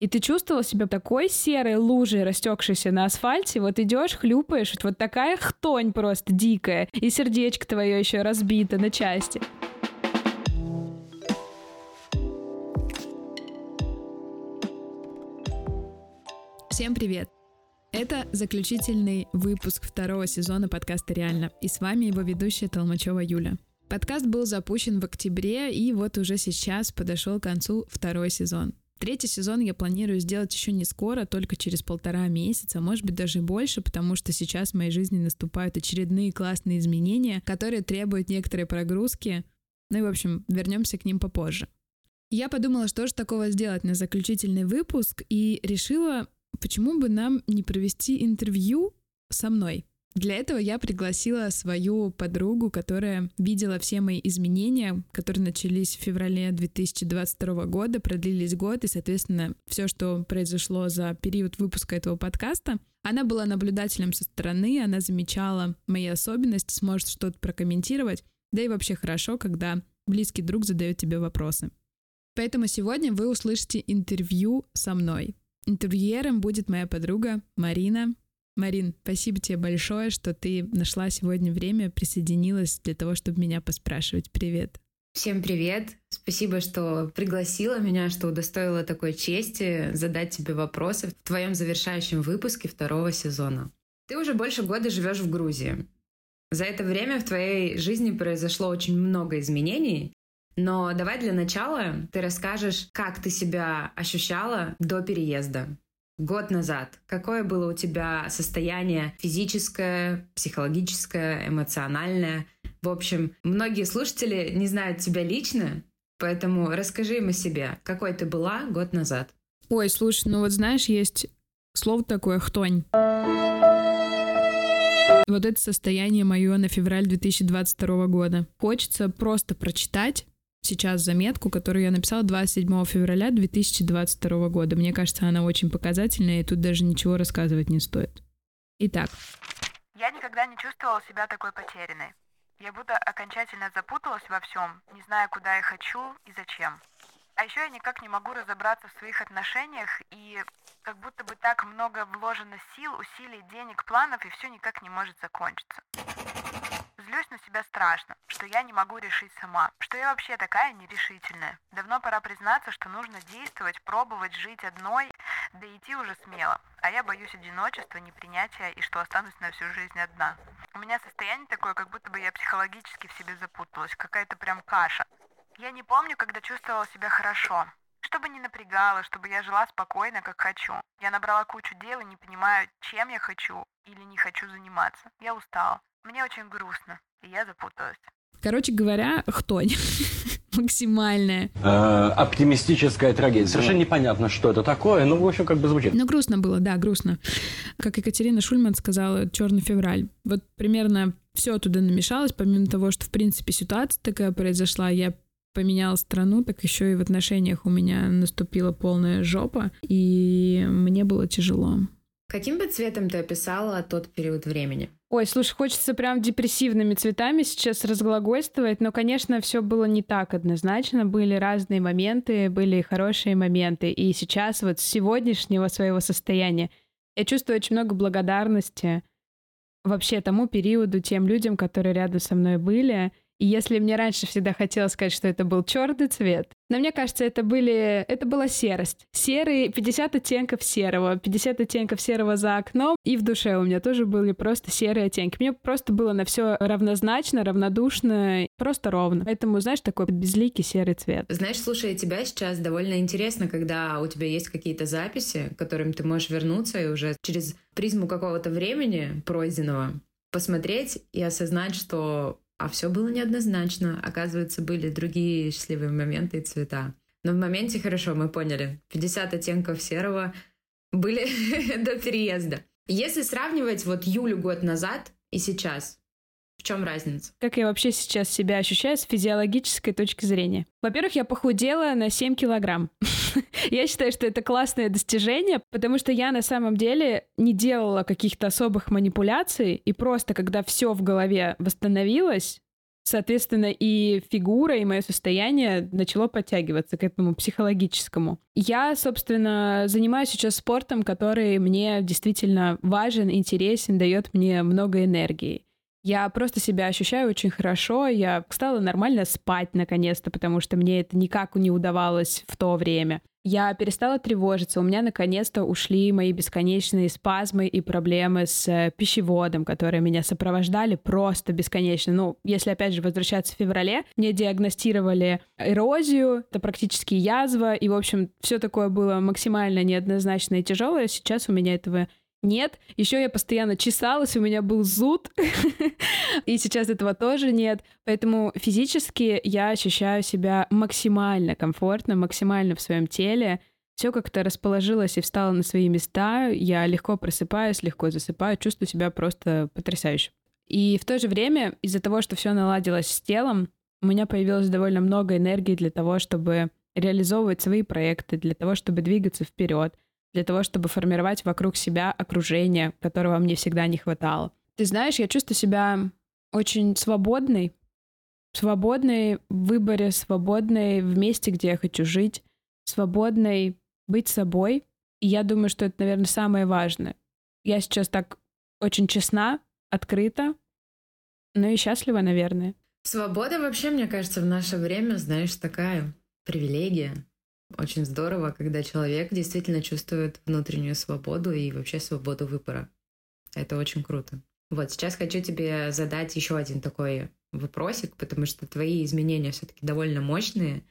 И ты чувствовал себя такой серой лужей, растекшейся на асфальте, вот идешь, хлюпаешь, вот такая хтонь просто дикая, и сердечко твое еще разбито на части. Всем привет! Это заключительный выпуск второго сезона подкаста «Реально», и с вами его ведущая Толмачева Юля. Подкаст был запущен в октябре, и вот уже сейчас подошел к концу второй сезон. Третий сезон я планирую сделать еще не скоро, только через полтора месяца, может быть даже больше, потому что сейчас в моей жизни наступают очередные классные изменения, которые требуют некоторой прогрузки. Ну и, в общем, вернемся к ним попозже. Я подумала, что же такого сделать на заключительный выпуск, и решила, почему бы нам не провести интервью со мной. Для этого я пригласила свою подругу, которая видела все мои изменения, которые начались в феврале 2022 года, продлились год, и, соответственно, все, что произошло за период выпуска этого подкаста. Она была наблюдателем со стороны, она замечала мои особенности, сможет что-то прокомментировать, да и вообще хорошо, когда близкий друг задает тебе вопросы. Поэтому сегодня вы услышите интервью со мной. Интервьюером будет моя подруга Марина. Марин, спасибо тебе большое, что ты нашла сегодня время, присоединилась для того, чтобы меня поспрашивать. Привет. Всем привет! Спасибо, что пригласила меня, что удостоила такой чести задать тебе вопросы в твоем завершающем выпуске второго сезона. Ты уже больше года живешь в Грузии. За это время в твоей жизни произошло очень много изменений, но давай для начала ты расскажешь, как ты себя ощущала до переезда год назад? Какое было у тебя состояние физическое, психологическое, эмоциональное? В общем, многие слушатели не знают тебя лично, поэтому расскажи им о себе. Какой ты была год назад? Ой, слушай, ну вот знаешь, есть слово такое «хтонь». Вот это состояние мое на февраль 2022 года. Хочется просто прочитать сейчас заметку, которую я написала 27 февраля 2022 года. Мне кажется, она очень показательная, и тут даже ничего рассказывать не стоит. Итак. Я никогда не чувствовала себя такой потерянной. Я будто окончательно запуталась во всем, не зная, куда я хочу и зачем. А еще я никак не могу разобраться в своих отношениях, и как будто бы так много вложено сил, усилий, денег, планов, и все никак не может закончиться. Злюсь на себя страшно, что я не могу решить сама, что я вообще такая нерешительная. Давно пора признаться, что нужно действовать, пробовать жить одной, да идти уже смело. А я боюсь одиночества, непринятия и что останусь на всю жизнь одна. У меня состояние такое, как будто бы я психологически в себе запуталась, какая-то прям каша. Я не помню, когда чувствовала себя хорошо. Чтобы не напрягало, чтобы я жила спокойно, как хочу. Я набрала кучу дел и не понимаю, чем я хочу или не хочу заниматься. Я устала. Мне очень грустно, и я запуталась. Короче говоря, хтонь. Максимальная. Э, оптимистическая трагедия. Совершенно непонятно, что это такое, но, в общем, как бы звучит. Ну, грустно было, да, грустно. Как Екатерина Шульман сказала, черный февраль. Вот примерно все туда намешалось, помимо того, что, в принципе, ситуация такая произошла, я поменяла страну, так еще и в отношениях у меня наступила полная жопа, и мне было тяжело. Каким бы цветом ты описала тот период времени? Ой, слушай, хочется прям депрессивными цветами сейчас разглагольствовать, но, конечно, все было не так однозначно. Были разные моменты, были хорошие моменты. И сейчас вот с сегодняшнего своего состояния я чувствую очень много благодарности вообще тому периоду, тем людям, которые рядом со мной были. И если мне раньше всегда хотелось сказать, что это был черный цвет, но мне кажется, это были, это была серость. Серый, 50 оттенков серого, 50 оттенков серого за окном, и в душе у меня тоже были просто серые оттенки. Мне просто было на все равнозначно, равнодушно, просто ровно. Поэтому, знаешь, такой безликий серый цвет. Знаешь, слушая тебя сейчас, довольно интересно, когда у тебя есть какие-то записи, к которым ты можешь вернуться и уже через призму какого-то времени пройденного посмотреть и осознать, что а все было неоднозначно. Оказывается, были другие счастливые моменты и цвета. Но в моменте хорошо, мы поняли. 50 оттенков серого были до переезда. Если сравнивать вот Юлю год назад и сейчас, в чем разница? Как я вообще сейчас себя ощущаю с физиологической точки зрения? Во-первых, я похудела на 7 килограмм. я считаю, что это классное достижение, потому что я на самом деле не делала каких-то особых манипуляций, и просто когда все в голове восстановилось, Соответственно, и фигура, и мое состояние начало подтягиваться к этому психологическому. Я, собственно, занимаюсь сейчас спортом, который мне действительно важен, интересен, дает мне много энергии. Я просто себя ощущаю очень хорошо. Я стала нормально спать наконец-то, потому что мне это никак не удавалось в то время. Я перестала тревожиться. У меня наконец-то ушли мои бесконечные спазмы и проблемы с э, пищеводом, которые меня сопровождали просто бесконечно. Ну, если опять же возвращаться в феврале, мне диагностировали эрозию, это практически язва, и, в общем, все такое было максимально неоднозначно и тяжелое. Сейчас у меня этого нет. Еще я постоянно чесалась, у меня был зуд, и сейчас этого тоже нет. Поэтому физически я ощущаю себя максимально комфортно, максимально в своем теле. Все как-то расположилось и встало на свои места. Я легко просыпаюсь, легко засыпаю, чувствую себя просто потрясающе. И в то же время, из-за того, что все наладилось с телом, у меня появилось довольно много энергии для того, чтобы реализовывать свои проекты, для того, чтобы двигаться вперед, для того, чтобы формировать вокруг себя окружение, которого мне всегда не хватало. Ты знаешь, я чувствую себя очень свободной, свободной в выборе, свободной в месте, где я хочу жить, свободной быть собой. И я думаю, что это, наверное, самое важное. Я сейчас так очень честна, открыта, но и счастлива, наверное. Свобода вообще, мне кажется, в наше время, знаешь, такая привилегия. Очень здорово, когда человек действительно чувствует внутреннюю свободу и вообще свободу выбора. Это очень круто. Вот сейчас хочу тебе задать еще один такой вопросик, потому что твои изменения все-таки довольно мощные.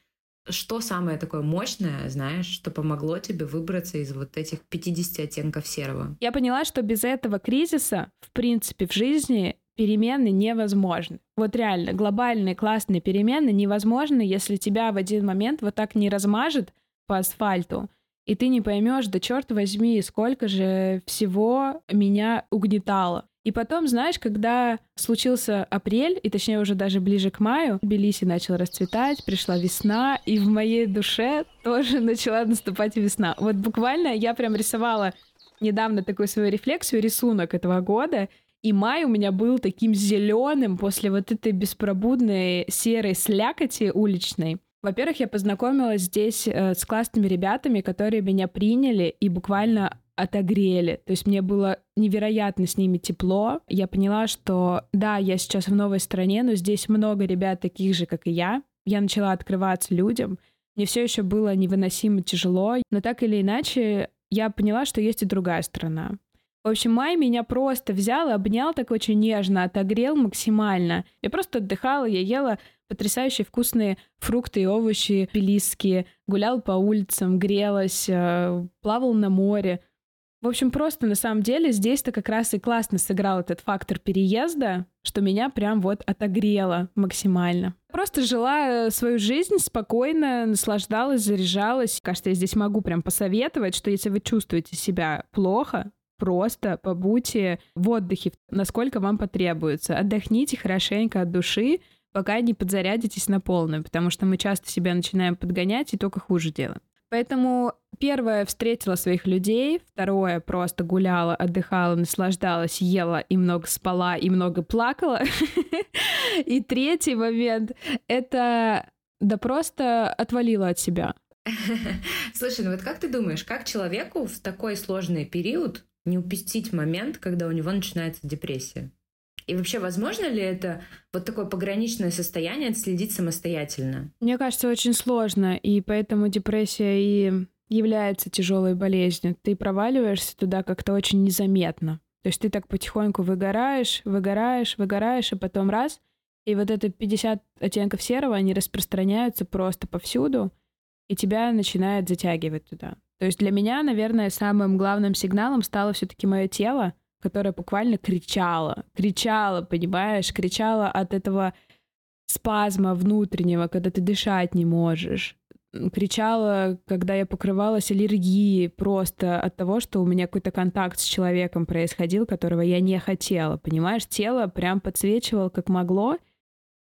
Что самое такое мощное, знаешь, что помогло тебе выбраться из вот этих 50 оттенков серого? Я поняла, что без этого кризиса, в принципе, в жизни перемены невозможны. Вот реально, глобальные классные перемены невозможны, если тебя в один момент вот так не размажет по асфальту, и ты не поймешь, да черт возьми, сколько же всего меня угнетало. И потом, знаешь, когда случился апрель, и точнее уже даже ближе к маю, Тбилиси начал расцветать, пришла весна, и в моей душе тоже начала наступать весна. Вот буквально я прям рисовала недавно такую свою рефлексию, рисунок этого года, и май у меня был таким зеленым после вот этой беспробудной серой слякоти уличной. Во-первых, я познакомилась здесь э, с классными ребятами, которые меня приняли и буквально отогрели. То есть мне было невероятно с ними тепло. Я поняла, что да, я сейчас в новой стране, но здесь много ребят таких же, как и я. Я начала открываться людям. Мне все еще было невыносимо тяжело, но так или иначе я поняла, что есть и другая сторона. В общем, Май меня просто взял, обнял так очень нежно, отогрел максимально. Я просто отдыхала, я ела потрясающие вкусные фрукты и овощи пелистские, гулял по улицам, грелась, э, плавал на море. В общем, просто на самом деле здесь-то как раз и классно сыграл этот фактор переезда, что меня прям вот отогрело максимально. Просто жила э, свою жизнь спокойно, наслаждалась, заряжалась. Кажется, я здесь могу прям посоветовать, что если вы чувствуете себя плохо, просто побудьте в отдыхе, насколько вам потребуется. Отдохните хорошенько от души, пока не подзарядитесь на полную, потому что мы часто себя начинаем подгонять и только хуже делаем. Поэтому первое встретила своих людей, второе просто гуляла, отдыхала, наслаждалась, ела и много спала и много плакала. И третий момент — это да просто отвалила от себя. Слушай, ну вот как ты думаешь, как человеку в такой сложный период не упустить момент, когда у него начинается депрессия. И вообще, возможно ли это вот такое пограничное состояние отследить самостоятельно? Мне кажется, очень сложно, и поэтому депрессия и является тяжелой болезнью. Ты проваливаешься туда как-то очень незаметно. То есть ты так потихоньку выгораешь, выгораешь, выгораешь, и потом раз, и вот это 50 оттенков серого, они распространяются просто повсюду, и тебя начинает затягивать туда. То есть для меня, наверное, самым главным сигналом стало все-таки мое тело, которое буквально кричало, кричало, понимаешь, кричало от этого спазма внутреннего, когда ты дышать не можешь. Кричала, когда я покрывалась аллергией просто от того, что у меня какой-то контакт с человеком происходил, которого я не хотела, понимаешь? Тело прям подсвечивало как могло,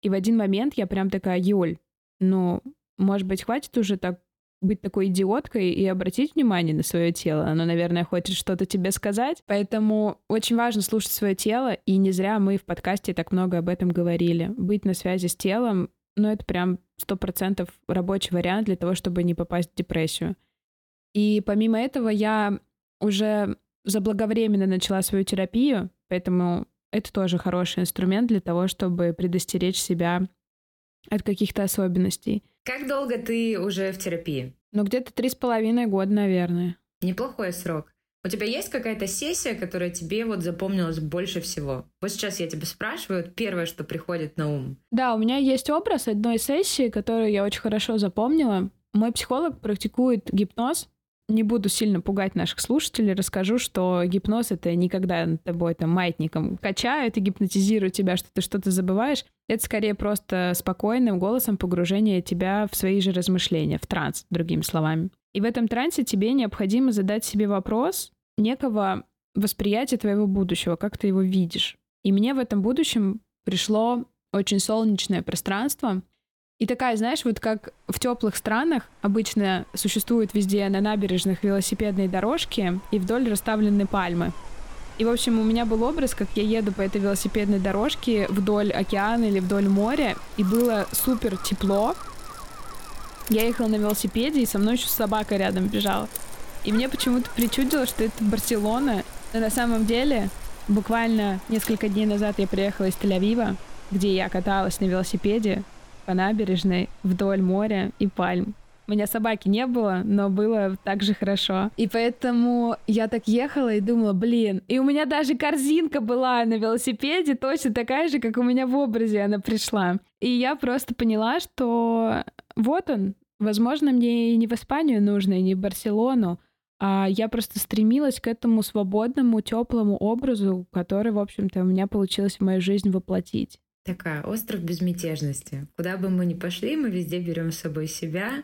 и в один момент я прям такая, Юль, ну, может быть, хватит уже так быть такой идиоткой и обратить внимание на свое тело. Оно, наверное, хочет что-то тебе сказать. Поэтому очень важно слушать свое тело, и не зря мы в подкасте так много об этом говорили. Быть на связи с телом, ну, это прям сто процентов рабочий вариант для того, чтобы не попасть в депрессию. И помимо этого я уже заблаговременно начала свою терапию, поэтому это тоже хороший инструмент для того, чтобы предостеречь себя от каких-то особенностей. Как долго ты уже в терапии? Ну, где-то три с половиной года, наверное. Неплохой срок. У тебя есть какая-то сессия, которая тебе вот запомнилась больше всего? Вот сейчас я тебя спрашиваю, первое, что приходит на ум. Да, у меня есть образ одной сессии, которую я очень хорошо запомнила. Мой психолог практикует гипноз, не буду сильно пугать наших слушателей, расскажу, что гипноз — это никогда над тобой там маятником качают и гипнотизируют тебя, что ты что-то забываешь. Это скорее просто спокойным голосом погружение тебя в свои же размышления, в транс, другими словами. И в этом трансе тебе необходимо задать себе вопрос некого восприятия твоего будущего, как ты его видишь. И мне в этом будущем пришло очень солнечное пространство, и такая, знаешь, вот как в теплых странах обычно существуют везде на набережных велосипедные дорожки и вдоль расставлены пальмы. И, в общем, у меня был образ, как я еду по этой велосипедной дорожке вдоль океана или вдоль моря, и было супер тепло. Я ехала на велосипеде, и со мной еще собака рядом бежала. И мне почему-то причудило, что это Барселона. Но на самом деле, буквально несколько дней назад я приехала из Тель-Авива, где я каталась на велосипеде по набережной вдоль моря и пальм. У меня собаки не было, но было так же хорошо. И поэтому я так ехала и думала, блин, и у меня даже корзинка была на велосипеде, точно такая же, как у меня в образе она пришла. И я просто поняла, что вот он, возможно, мне и не в Испанию нужно, и не в Барселону, а я просто стремилась к этому свободному, теплому образу, который, в общем-то, у меня получилось в мою жизнь воплотить. Такая остров безмятежности. Куда бы мы ни пошли, мы везде берем с собой себя.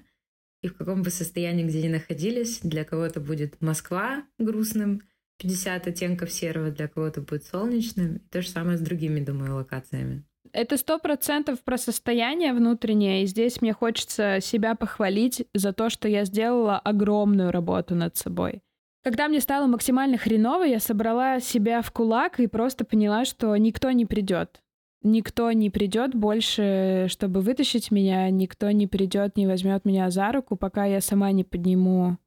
И в каком бы состоянии где ни находились, для кого-то будет Москва грустным, 50 оттенков серого, для кого-то будет солнечным. И то же самое с другими, думаю, локациями. Это сто процентов про состояние внутреннее, и здесь мне хочется себя похвалить за то, что я сделала огромную работу над собой. Когда мне стало максимально хреново, я собрала себя в кулак и просто поняла, что никто не придет никто не придет больше, чтобы вытащить меня, никто не придет, не возьмет меня за руку, пока я сама не подниму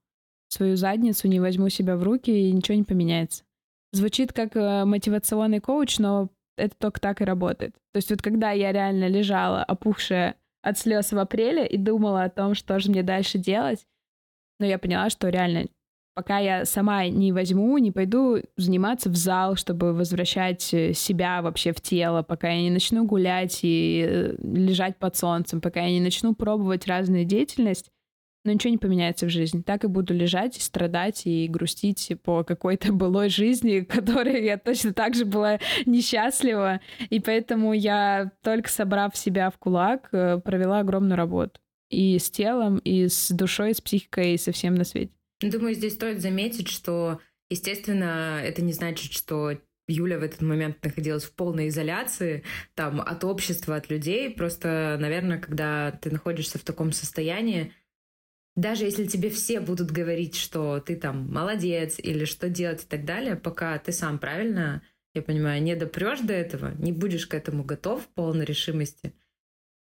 свою задницу, не возьму себя в руки, и ничего не поменяется. Звучит как э, мотивационный коуч, но это только так и работает. То есть вот когда я реально лежала, опухшая от слез в апреле, и думала о том, что же мне дальше делать, но я поняла, что реально пока я сама не возьму, не пойду заниматься в зал, чтобы возвращать э, себя вообще в тело, пока я не начну гулять и э, лежать под солнцем, пока я не начну пробовать разную деятельность, но ничего не поменяется в жизни. Так и буду лежать и страдать и грустить по какой-то былой жизни, которой я точно так же была несчастлива. И поэтому я, только собрав себя в кулак, э, провела огромную работу. И с телом, и с душой, и с психикой, и со всем на свете. Думаю, здесь стоит заметить, что, естественно, это не значит, что Юля в этот момент находилась в полной изоляции там от общества, от людей. Просто, наверное, когда ты находишься в таком состоянии, даже если тебе все будут говорить, что ты там молодец или что делать и так далее, пока ты сам правильно, я понимаю, не допрешь до этого, не будешь к этому готов в полной решимости,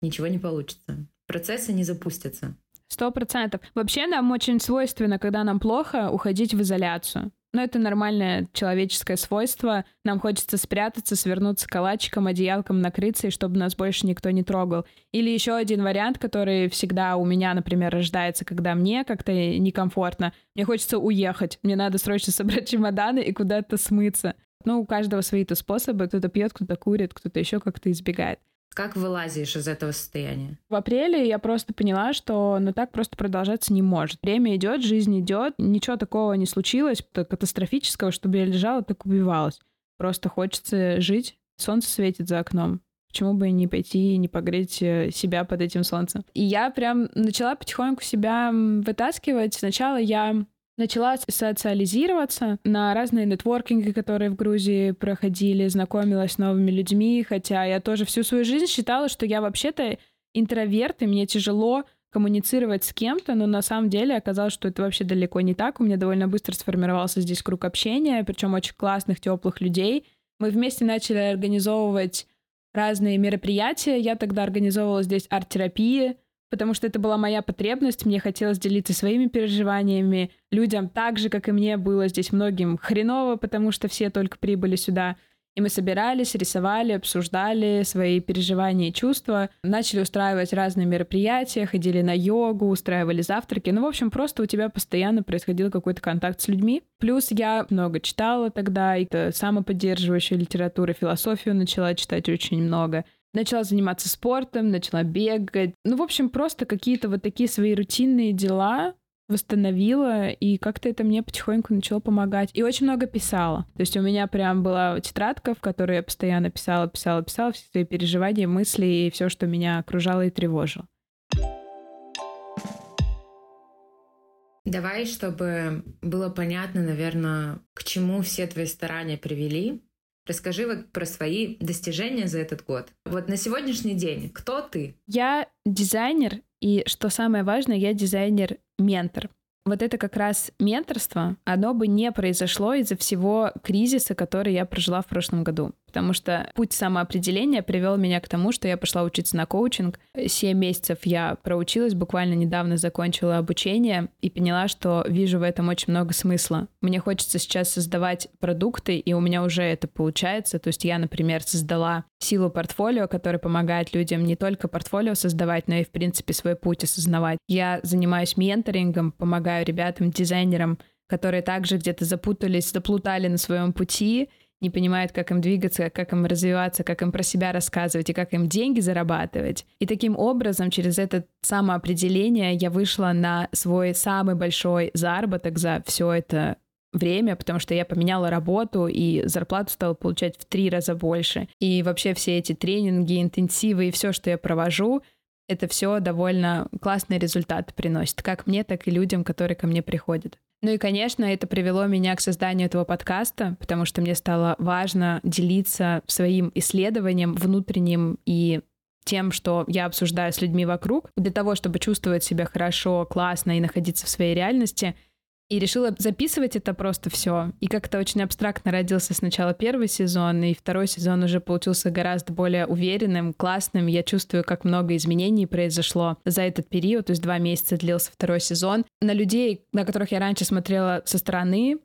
ничего не получится. Процессы не запустятся. Сто процентов. Вообще нам очень свойственно, когда нам плохо, уходить в изоляцию. Но это нормальное человеческое свойство. Нам хочется спрятаться, свернуться калачиком, одеялком, накрыться, и чтобы нас больше никто не трогал. Или еще один вариант, который всегда у меня, например, рождается, когда мне как-то некомфортно. Мне хочется уехать. Мне надо срочно собрать чемоданы и куда-то смыться. Ну, у каждого свои-то способы. Кто-то пьет, кто-то курит, кто-то еще как-то избегает. Как вылазишь из этого состояния? В апреле я просто поняла, что ну так просто продолжаться не может. Время идет, жизнь идет, ничего такого не случилось, катастрофического, чтобы я лежала, так убивалась. Просто хочется жить. Солнце светит за окном. Почему бы не пойти и не погреть э, себя под этим солнцем? И я прям начала потихоньку себя вытаскивать. Сначала я начала социализироваться на разные нетворкинги, которые в Грузии проходили, знакомилась с новыми людьми, хотя я тоже всю свою жизнь считала, что я вообще-то интроверт, и мне тяжело коммуницировать с кем-то, но на самом деле оказалось, что это вообще далеко не так. У меня довольно быстро сформировался здесь круг общения, причем очень классных, теплых людей. Мы вместе начали организовывать разные мероприятия. Я тогда организовывала здесь арт-терапии, потому что это была моя потребность. Мне хотелось делиться своими переживаниями. Людям так же, как и мне, было здесь многим хреново, потому что все только прибыли сюда. И мы собирались, рисовали, обсуждали свои переживания и чувства, начали устраивать разные мероприятия, ходили на йогу, устраивали завтраки. Ну, в общем, просто у тебя постоянно происходил какой-то контакт с людьми. Плюс я много читала тогда, и самоподдерживающую литературу, философию начала читать очень много. Начала заниматься спортом, начала бегать. Ну, в общем, просто какие-то вот такие свои рутинные дела, восстановила, и как-то это мне потихоньку начало помогать. И очень много писала. То есть у меня прям была тетрадка, в которой я постоянно писала, писала, писала все свои переживания, мысли и все, что меня окружало и тревожило. Давай, чтобы было понятно, наверное, к чему все твои старания привели, Расскажи вот про свои достижения за этот год. Вот на сегодняшний день кто ты? Я дизайнер, и что самое важное, я дизайнер-ментор вот это как раз менторство, оно бы не произошло из-за всего кризиса, который я прожила в прошлом году. Потому что путь самоопределения привел меня к тому, что я пошла учиться на коучинг. Семь месяцев я проучилась, буквально недавно закончила обучение и поняла, что вижу в этом очень много смысла. Мне хочется сейчас создавать продукты, и у меня уже это получается. То есть я, например, создала силу портфолио, которая помогает людям не только портфолио создавать, но и, в принципе, свой путь осознавать. Я занимаюсь менторингом, помогаю ребятам, дизайнерам, которые также где-то запутались, заплутали на своем пути, не понимают, как им двигаться, как им развиваться, как им про себя рассказывать и как им деньги зарабатывать. И таким образом, через это самоопределение я вышла на свой самый большой заработок за все это время, потому что я поменяла работу и зарплату стала получать в три раза больше. И вообще все эти тренинги, интенсивы и все, что я провожу, это все довольно классный результат приносит, как мне, так и людям, которые ко мне приходят. Ну и, конечно, это привело меня к созданию этого подкаста, потому что мне стало важно делиться своим исследованием внутренним и тем, что я обсуждаю с людьми вокруг, для того, чтобы чувствовать себя хорошо, классно и находиться в своей реальности — и решила записывать это просто все. И как-то очень абстрактно родился сначала первый сезон, и второй сезон уже получился гораздо более уверенным, классным. Я чувствую, как много изменений произошло за этот период, то есть два месяца длился второй сезон. На людей, на которых я раньше смотрела со стороны,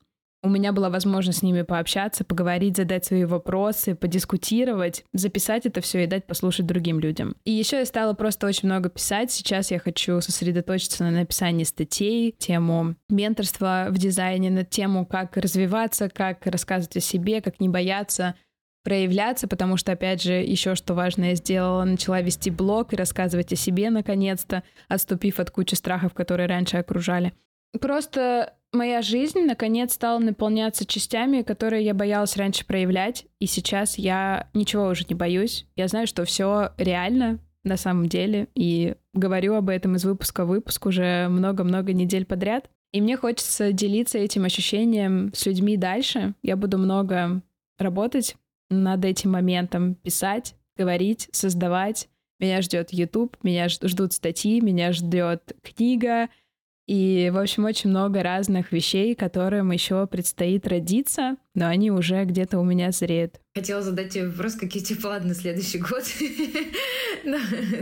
у меня была возможность с ними пообщаться, поговорить, задать свои вопросы, подискутировать, записать это все и дать послушать другим людям. И еще я стала просто очень много писать. Сейчас я хочу сосредоточиться на написании статей, тему менторства в дизайне, на тему, как развиваться, как рассказывать о себе, как не бояться проявляться, потому что, опять же, еще что важное я сделала, начала вести блог и рассказывать о себе наконец-то, отступив от кучи страхов, которые раньше окружали. Просто моя жизнь наконец стала наполняться частями, которые я боялась раньше проявлять, и сейчас я ничего уже не боюсь. Я знаю, что все реально на самом деле, и говорю об этом из выпуска в выпуск уже много-много недель подряд. И мне хочется делиться этим ощущением с людьми дальше. Я буду много работать над этим моментом, писать, говорить, создавать. Меня ждет YouTube, меня ждут статьи, меня ждет книга, и, в общем, очень много разных вещей, которым еще предстоит родиться, но они уже где-то у меня зреют. Хотела задать тебе вопрос, какие тебе планы на следующий год. Но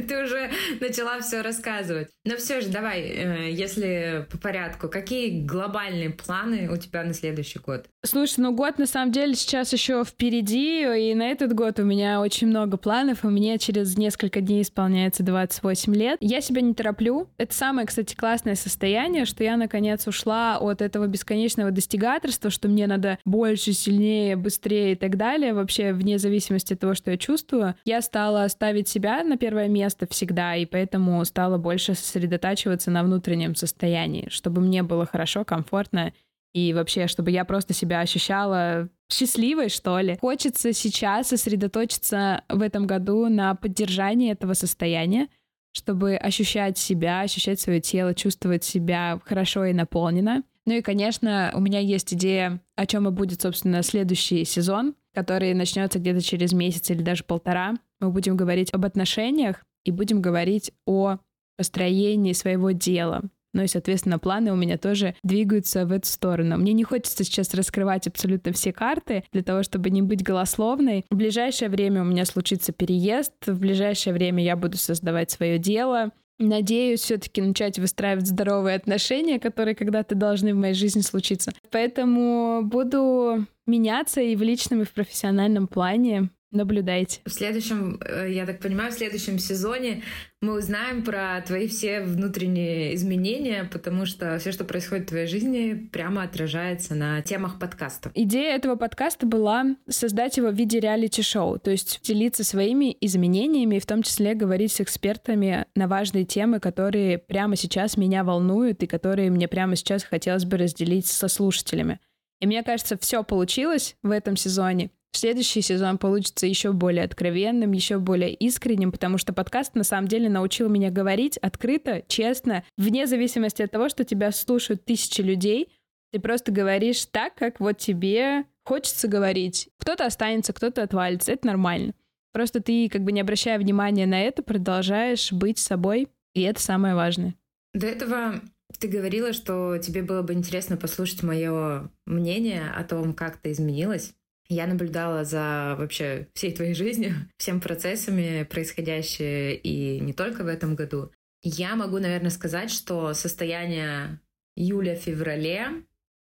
ты уже начала все рассказывать. Но все же, давай, э, если по порядку, какие глобальные планы у тебя на следующий год? Слушай, ну год на самом деле сейчас еще впереди, и на этот год у меня очень много планов, и мне через несколько дней исполняется 28 лет. Я себя не тороплю. Это самое, кстати, классное состояние, что я наконец ушла от этого бесконечного достигаторства, что мне надо больше, сильнее, быстрее и так далее вообще вне зависимости от того, что я чувствую, я стала ставить себя на первое место всегда, и поэтому стала больше сосредотачиваться на внутреннем состоянии, чтобы мне было хорошо, комфортно, и вообще, чтобы я просто себя ощущала счастливой, что ли. Хочется сейчас сосредоточиться в этом году на поддержании этого состояния, чтобы ощущать себя, ощущать свое тело, чувствовать себя хорошо и наполненно. Ну и, конечно, у меня есть идея, о чем и будет, собственно, следующий сезон, который начнется где-то через месяц или даже полтора. Мы будем говорить об отношениях и будем говорить о построении своего дела. Ну и, соответственно, планы у меня тоже двигаются в эту сторону. Мне не хочется сейчас раскрывать абсолютно все карты для того, чтобы не быть голословной. В ближайшее время у меня случится переезд, в ближайшее время я буду создавать свое дело. Надеюсь все-таки начать выстраивать здоровые отношения, которые когда-то должны в моей жизни случиться. Поэтому буду меняться и в личном, и в профессиональном плане. Наблюдайте. В следующем, э, я так понимаю, в следующем сезоне мы узнаем про твои все внутренние изменения, потому что все, что происходит в твоей жизни, прямо отражается на темах подкаста. Идея этого подкаста была создать его в виде реалити-шоу, то есть делиться своими изменениями и в том числе говорить с экспертами на важные темы, которые прямо сейчас меня волнуют и которые мне прямо сейчас хотелось бы разделить со слушателями. И мне кажется, все получилось в этом сезоне. Следующий сезон получится еще более откровенным, еще более искренним, потому что подкаст на самом деле научил меня говорить открыто, честно, вне зависимости от того, что тебя слушают тысячи людей. Ты просто говоришь так, как вот тебе хочется говорить. Кто-то останется, кто-то отвалится, это нормально. Просто ты, как бы не обращая внимания на это, продолжаешь быть собой, и это самое важное. До этого ты говорила, что тебе было бы интересно послушать мое мнение о том, как ты изменилась. Я наблюдала за вообще всей твоей жизнью, всем процессами, происходящие и не только в этом году. Я могу, наверное, сказать, что состояние июля феврале,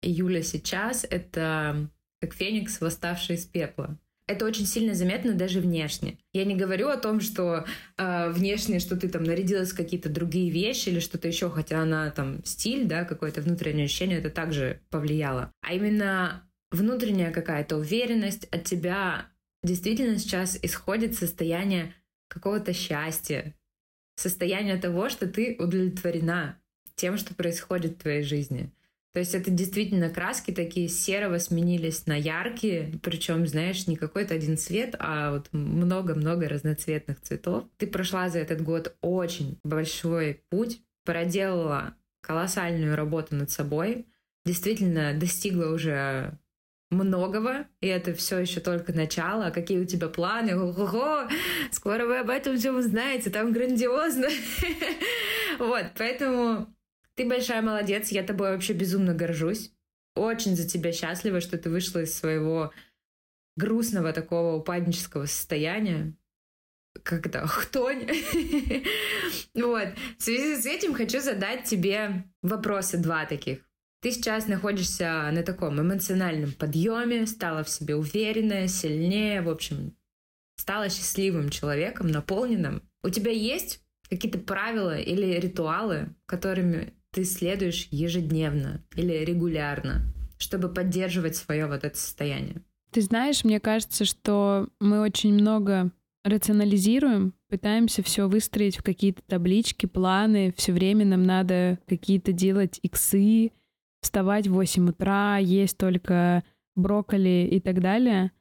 июля сейчас — это как феникс, восставший из пепла. Это очень сильно заметно даже внешне. Я не говорю о том, что э, внешне, что ты там нарядилась в какие-то другие вещи или что-то еще, хотя она там стиль, да, какое-то внутреннее ощущение, это также повлияло. А именно внутренняя какая-то уверенность от тебя действительно сейчас исходит состояние какого-то счастья, состояние того, что ты удовлетворена тем, что происходит в твоей жизни. То есть это действительно краски такие серого сменились на яркие, причем, знаешь, не какой-то один цвет, а вот много-много разноцветных цветов. Ты прошла за этот год очень большой путь, проделала колоссальную работу над собой, действительно достигла уже многого, и это все еще только начало. Какие у тебя планы? Ого-го! Скоро вы об этом все узнаете, там грандиозно. Вот, поэтому ты большая молодец, я тобой вообще безумно горжусь. Очень за тебя счастлива, что ты вышла из своего грустного такого упаднического состояния. Как это? Хтонь. вот. В связи с этим хочу задать тебе вопросы два таких. Ты сейчас находишься на таком эмоциональном подъеме, стала в себе уверенная, сильнее, в общем, стала счастливым человеком, наполненным. У тебя есть какие-то правила или ритуалы, которыми ты следуешь ежедневно или регулярно, чтобы поддерживать свое вот это состояние? Ты знаешь, мне кажется, что мы очень много рационализируем, пытаемся все выстроить в какие-то таблички, планы, все время нам надо какие-то делать иксы, вставать в 8 утра, есть только брокколи и так далее.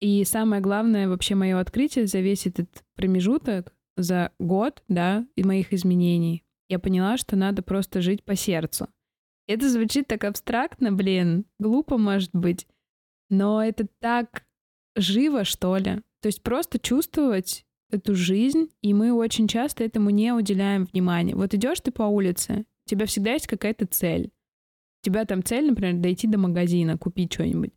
И самое главное, вообще мое открытие за весь этот промежуток, за год, да, и моих изменений, я поняла, что надо просто жить по сердцу. Это звучит так абстрактно, блин, глупо может быть, но это так живо, что ли. То есть просто чувствовать эту жизнь, и мы очень часто этому не уделяем внимания. Вот идешь ты по улице, у тебя всегда есть какая-то цель тебя там цель, например, дойти до магазина, купить что-нибудь.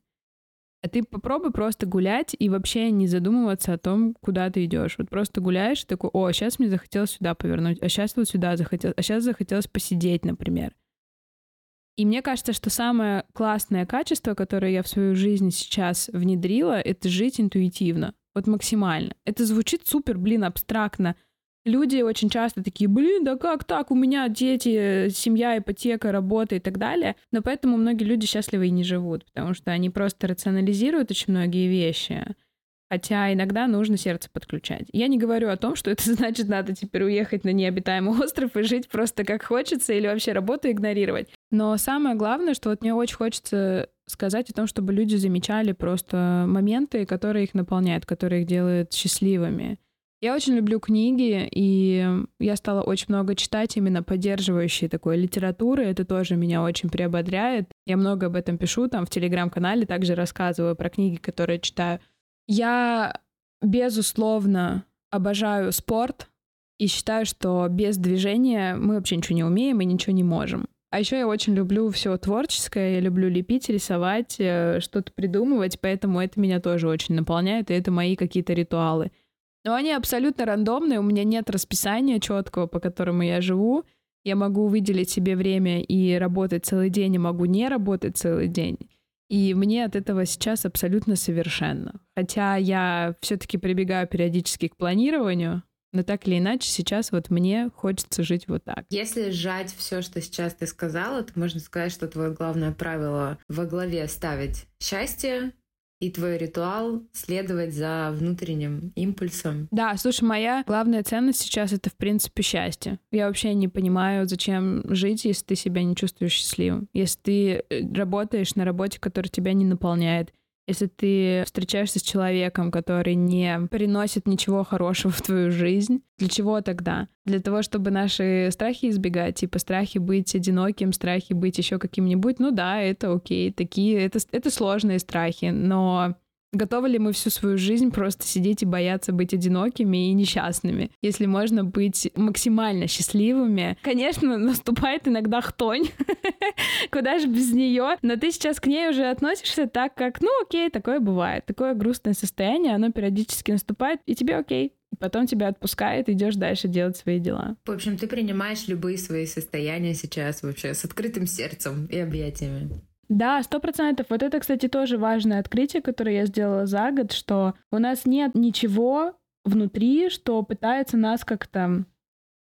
А ты попробуй просто гулять и вообще не задумываться о том, куда ты идешь. Вот просто гуляешь, такой, о, сейчас мне захотелось сюда повернуть, а сейчас вот сюда захотелось, а сейчас захотелось посидеть, например. И мне кажется, что самое классное качество, которое я в свою жизнь сейчас внедрила, это жить интуитивно. Вот максимально. Это звучит супер, блин, абстрактно люди очень часто такие, блин, да как так, у меня дети, семья, ипотека, работа и так далее. Но поэтому многие люди счастливы и не живут, потому что они просто рационализируют очень многие вещи. Хотя иногда нужно сердце подключать. Я не говорю о том, что это значит, надо теперь уехать на необитаемый остров и жить просто как хочется или вообще работу игнорировать. Но самое главное, что вот мне очень хочется сказать о том, чтобы люди замечали просто моменты, которые их наполняют, которые их делают счастливыми. Я очень люблю книги, и я стала очень много читать именно поддерживающей такой литературы. Это тоже меня очень приободряет. Я много об этом пишу там в телеграм-канале, также рассказываю про книги, которые читаю. Я, безусловно, обожаю спорт. И считаю, что без движения мы вообще ничего не умеем и ничего не можем. А еще я очень люблю все творческое, я люблю лепить, рисовать, э, что-то придумывать, поэтому это меня тоже очень наполняет, и это мои какие-то ритуалы. Но они абсолютно рандомные, у меня нет расписания четкого, по которому я живу. Я могу выделить себе время и работать целый день, и могу не работать целый день. И мне от этого сейчас абсолютно совершенно. Хотя я все-таки прибегаю периодически к планированию, но так или иначе сейчас вот мне хочется жить вот так. Если сжать все, что сейчас ты сказала, то можно сказать, что твое главное правило во главе ставить счастье, и твой ритуал следовать за внутренним импульсом. Да, слушай, моя главная ценность сейчас это, в принципе, счастье. Я вообще не понимаю, зачем жить, если ты себя не чувствуешь счастливым. Если ты э, работаешь на работе, которая тебя не наполняет, если ты встречаешься с человеком, который не приносит ничего хорошего в твою жизнь, для чего тогда? Для того, чтобы наши страхи избегать, типа страхи быть одиноким, страхи быть еще каким-нибудь, ну да, это окей, такие, это, это сложные страхи, но Готовы ли мы всю свою жизнь просто сидеть и бояться быть одинокими и несчастными? Если можно быть максимально счастливыми. Конечно, наступает иногда хтонь. Куда же без нее? Но ты сейчас к ней уже относишься так, как, ну окей, такое бывает. Такое грустное состояние, оно периодически наступает, и тебе окей. Потом тебя отпускает, идешь дальше делать свои дела. В общем, ты принимаешь любые свои состояния сейчас вообще с открытым сердцем и объятиями. Да, сто процентов. Вот это, кстати, тоже важное открытие, которое я сделала за год, что у нас нет ничего внутри, что пытается нас как-то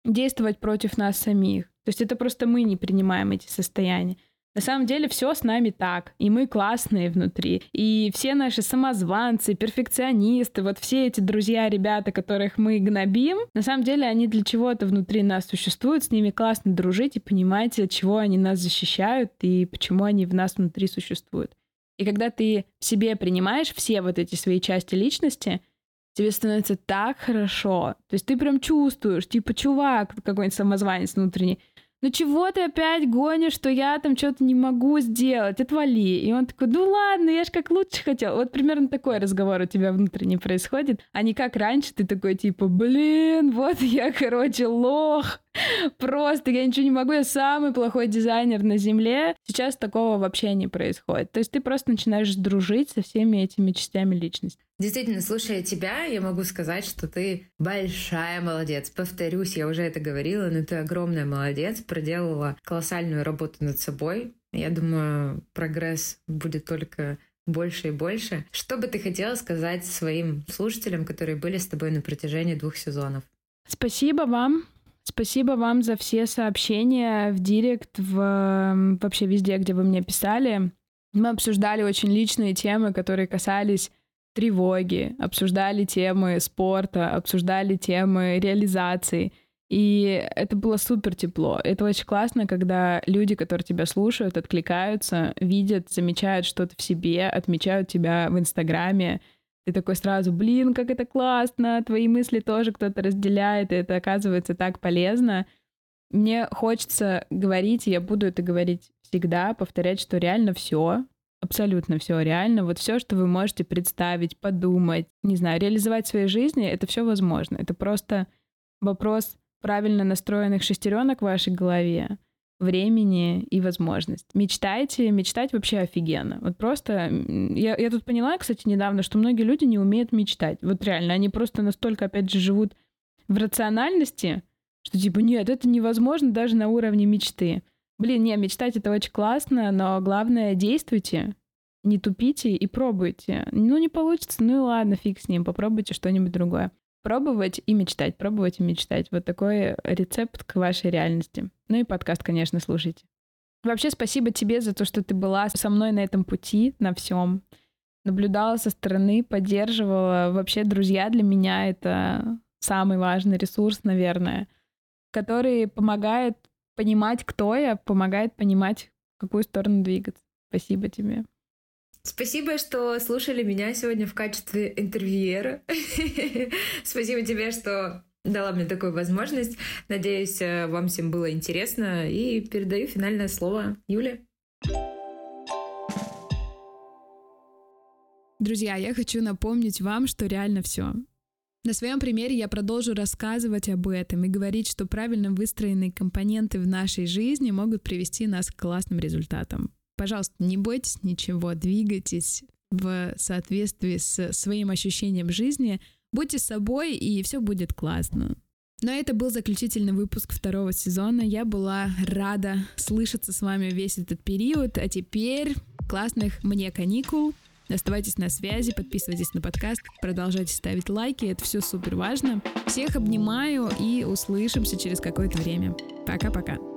действовать против нас самих. То есть это просто мы не принимаем эти состояния. На самом деле все с нами так, и мы классные внутри. И все наши самозванцы, перфекционисты, вот все эти друзья, ребята, которых мы гнобим, на самом деле они для чего-то внутри нас существуют, с ними классно дружить и понимать, от чего они нас защищают и почему они в нас внутри существуют. И когда ты в себе принимаешь все вот эти свои части личности, тебе становится так хорошо. То есть ты прям чувствуешь, типа, чувак, какой-нибудь самозванец внутренний, ну чего ты опять гонишь, что я там что-то не могу сделать, отвали. И он такой, ну ладно, я ж как лучше хотел. Вот примерно такой разговор у тебя внутренне происходит, а не как раньше ты такой типа, блин, вот я, короче, лох, просто я ничего не могу, я самый плохой дизайнер на земле. Сейчас такого вообще не происходит. То есть ты просто начинаешь дружить со всеми этими частями личности. Действительно, слушая тебя, я могу сказать, что ты большая молодец. Повторюсь, я уже это говорила, но ты огромная молодец, проделала колоссальную работу над собой. Я думаю, прогресс будет только больше и больше. Что бы ты хотела сказать своим слушателям, которые были с тобой на протяжении двух сезонов? Спасибо вам. Спасибо вам за все сообщения в директ, в вообще везде, где вы мне писали. Мы обсуждали очень личные темы, которые касались тревоги, обсуждали темы спорта, обсуждали темы реализации. И это было супер тепло. Это очень классно, когда люди, которые тебя слушают, откликаются, видят, замечают что-то в себе, отмечают тебя в Инстаграме. Ты такой сразу, блин, как это классно, твои мысли тоже кто-то разделяет, и это оказывается так полезно. Мне хочется говорить, я буду это говорить всегда, повторять, что реально все, абсолютно все реально. Вот все, что вы можете представить, подумать, не знаю, реализовать в своей жизни, это все возможно. Это просто вопрос правильно настроенных шестеренок в вашей голове, времени и возможность. Мечтайте, мечтать вообще офигенно. Вот просто... Я, я тут поняла, кстати, недавно, что многие люди не умеют мечтать. Вот реально, они просто настолько, опять же, живут в рациональности, что типа, нет, это невозможно даже на уровне мечты. Блин, не, мечтать это очень классно, но главное действуйте, не тупите и пробуйте. Ну, не получится, ну и ладно, фиг с ним, попробуйте что-нибудь другое. Пробовать и мечтать, пробовать и мечтать. Вот такой рецепт к вашей реальности. Ну и подкаст, конечно, слушайте. Вообще спасибо тебе за то, что ты была со мной на этом пути, на всем. Наблюдала со стороны, поддерживала. Вообще, друзья для меня — это самый важный ресурс, наверное, который помогает понимать, кто я, помогает понимать, в какую сторону двигаться. Спасибо тебе. Спасибо, что слушали меня сегодня в качестве интервьюера. Спасибо тебе, что дала мне такую возможность. Надеюсь, э, вам всем было интересно. И передаю финальное слово Юле. Друзья, я хочу напомнить вам, что реально все. На своем примере я продолжу рассказывать об этом и говорить, что правильно выстроенные компоненты в нашей жизни могут привести нас к классным результатам. Пожалуйста, не бойтесь ничего, двигайтесь в соответствии с своим ощущением жизни, будьте собой, и все будет классно. Но это был заключительный выпуск второго сезона. Я была рада слышаться с вами весь этот период. А теперь классных мне каникул. Оставайтесь на связи, подписывайтесь на подкаст, продолжайте ставить лайки, это все супер важно. Всех обнимаю и услышимся через какое-то время. Пока-пока.